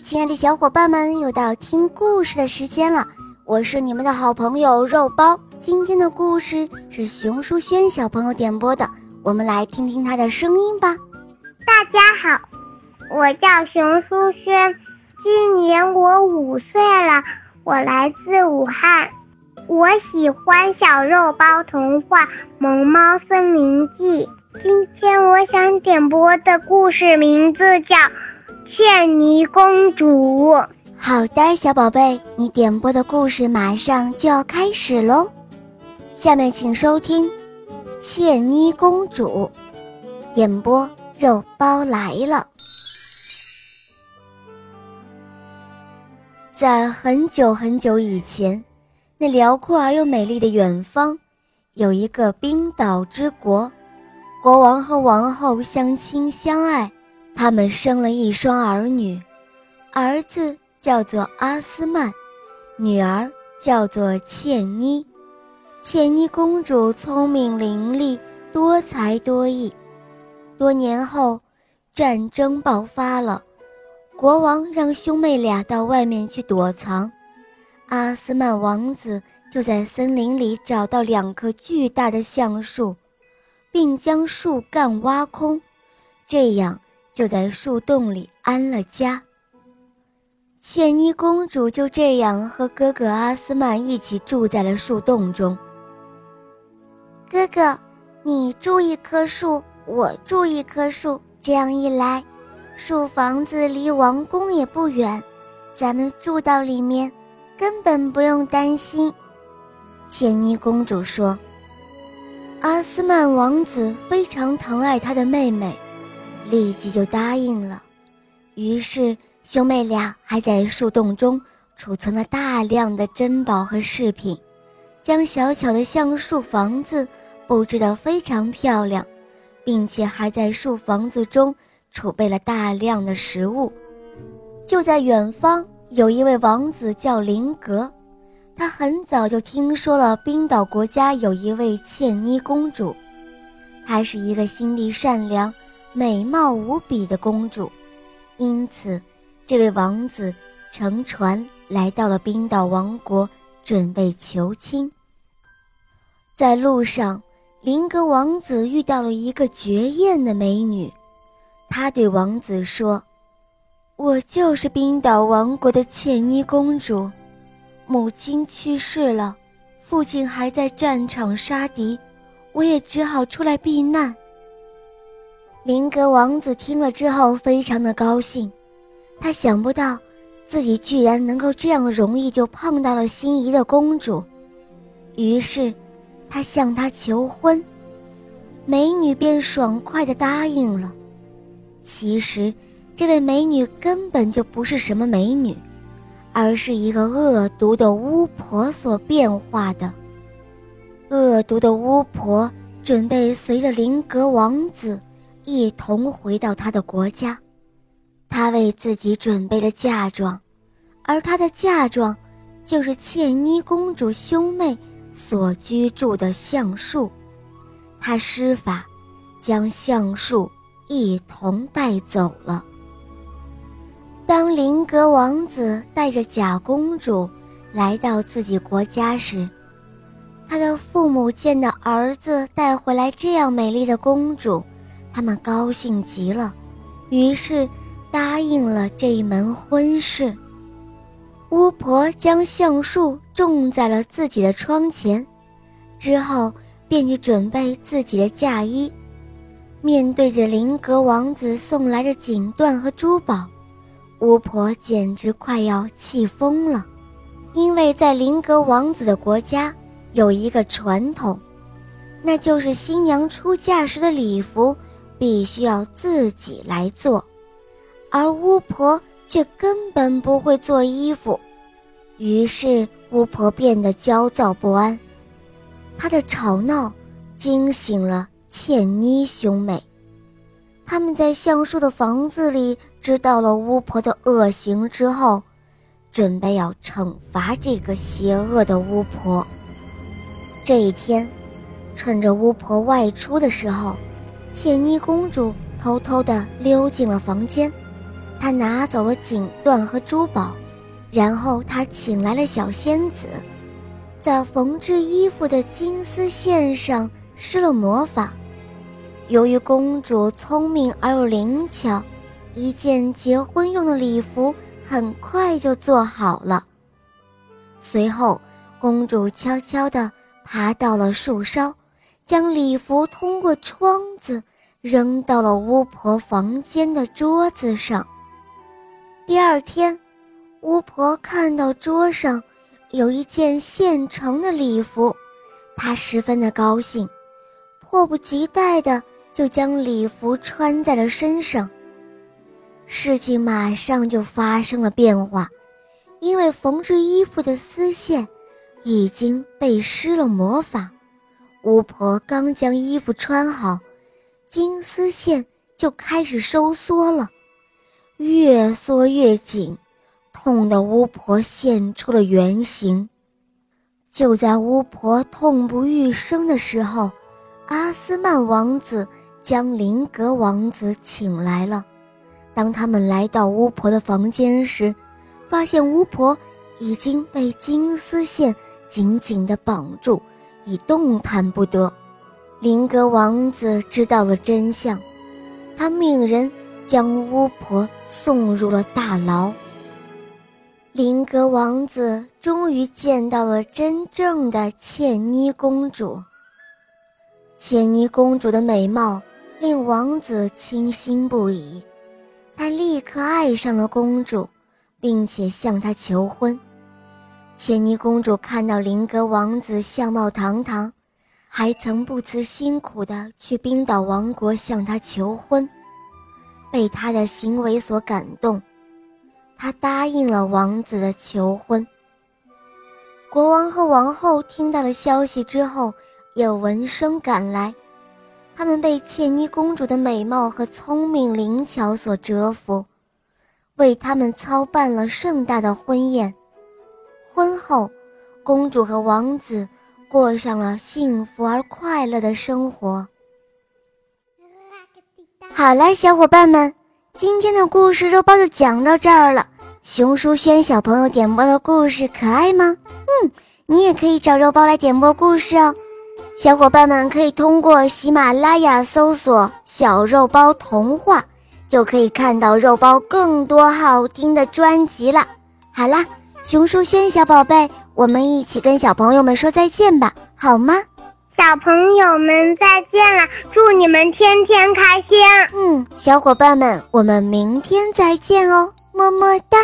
亲爱的小伙伴们，又到听故事的时间了。我是你们的好朋友肉包。今天的故事是熊淑轩小朋友点播的，我们来听听他的声音吧。大家好，我叫熊淑轩，今年我五岁了，我来自武汉。我喜欢小肉包童话《萌猫森林记》。今天我想点播的故事名字叫。茜妮公主，好的，小宝贝，你点播的故事马上就要开始喽。下面请收听《茜妮公主》，演播肉包来了。在很久很久以前，那辽阔而又美丽的远方，有一个冰岛之国，国王和王后相亲相爱。他们生了一双儿女，儿子叫做阿斯曼，女儿叫做茜妮。茜妮公主聪明伶俐，多才多艺。多年后，战争爆发了，国王让兄妹俩到外面去躲藏。阿斯曼王子就在森林里找到两棵巨大的橡树，并将树干挖空，这样。就在树洞里安了家。茜妮公主就这样和哥哥阿斯曼一起住在了树洞中。哥哥，你住一棵树，我住一棵树，这样一来，树房子离王宫也不远，咱们住到里面，根本不用担心。茜妮公主说：“阿斯曼王子非常疼爱他的妹妹。”立即就答应了，于是兄妹俩还在树洞中储存了大量的珍宝和饰品，将小巧的橡树房子布置得非常漂亮，并且还在树房子中储备了大量的食物。就在远方，有一位王子叫林格，他很早就听说了冰岛国家有一位茜妮公主，她是一个心地善良。美貌无比的公主，因此，这位王子乘船来到了冰岛王国，准备求亲。在路上，林格王子遇到了一个绝艳的美女，他对王子说：“我就是冰岛王国的茜妮公主，母亲去世了，父亲还在战场杀敌，我也只好出来避难。”林格王子听了之后，非常的高兴。他想不到，自己居然能够这样容易就碰到了心仪的公主，于是，他向她求婚。美女便爽快的答应了。其实，这位美女根本就不是什么美女，而是一个恶毒的巫婆所变化的。恶毒的巫婆准备随着林格王子。一同回到他的国家，他为自己准备了嫁妆，而他的嫁妆就是茜妮公主兄妹所居住的橡树。他施法，将橡树一同带走了。当林格王子带着假公主来到自己国家时，他的父母见到儿子带回来这样美丽的公主。他们高兴极了，于是答应了这一门婚事。巫婆将橡树种在了自己的窗前，之后便去准备自己的嫁衣。面对着林格王子送来的锦缎和珠宝，巫婆简直快要气疯了，因为在林格王子的国家有一个传统，那就是新娘出嫁时的礼服。必须要自己来做，而巫婆却根本不会做衣服，于是巫婆变得焦躁不安。她的吵闹惊醒了茜妮兄妹，他们在橡树的房子里知道了巫婆的恶行之后，准备要惩罚这个邪恶的巫婆。这一天，趁着巫婆外出的时候。茜妮公主偷偷地溜进了房间，她拿走了锦缎和珠宝，然后她请来了小仙子，在缝制衣服的金丝线上施了魔法。由于公主聪明而又灵巧，一件结婚用的礼服很快就做好了。随后，公主悄悄地爬到了树梢，将礼服通过窗子扔到了巫婆房间的桌子上。第二天，巫婆看到桌上有一件现成的礼服，她十分的高兴，迫不及待地就将礼服穿在了身上。事情马上就发生了变化，因为缝制衣服的丝线已经被施了魔法。巫婆刚将衣服穿好，金丝线就开始收缩了。越缩越紧，痛得巫婆现出了原形。就在巫婆痛不欲生的时候，阿斯曼王子将林格王子请来了。当他们来到巫婆的房间时，发现巫婆已经被金丝线紧紧地绑住，已动弹不得。林格王子知道了真相，他命人。将巫婆送入了大牢。林格王子终于见到了真正的茜妮公主。茜妮公主的美貌令王子倾心不已，他立刻爱上了公主，并且向她求婚。茜妮公主看到林格王子相貌堂堂，还曾不辞辛苦地去冰岛王国向他求婚。被他的行为所感动，他答应了王子的求婚。国王和王后听到了消息之后，也闻声赶来。他们被茜妮公主的美貌和聪明灵巧所折服，为他们操办了盛大的婚宴。婚后，公主和王子过上了幸福而快乐的生活。好了，小伙伴们，今天的故事肉包就讲到这儿了。熊书轩小朋友点播的故事可爱吗？嗯，你也可以找肉包来点播故事哦。小伙伴们可以通过喜马拉雅搜索“小肉包童话”，就可以看到肉包更多好听的专辑了。好啦，熊书轩小宝贝，我们一起跟小朋友们说再见吧，好吗？小朋友们再见了，祝你们天天开心。嗯，小伙伴们，我们明天再见哦，么么哒。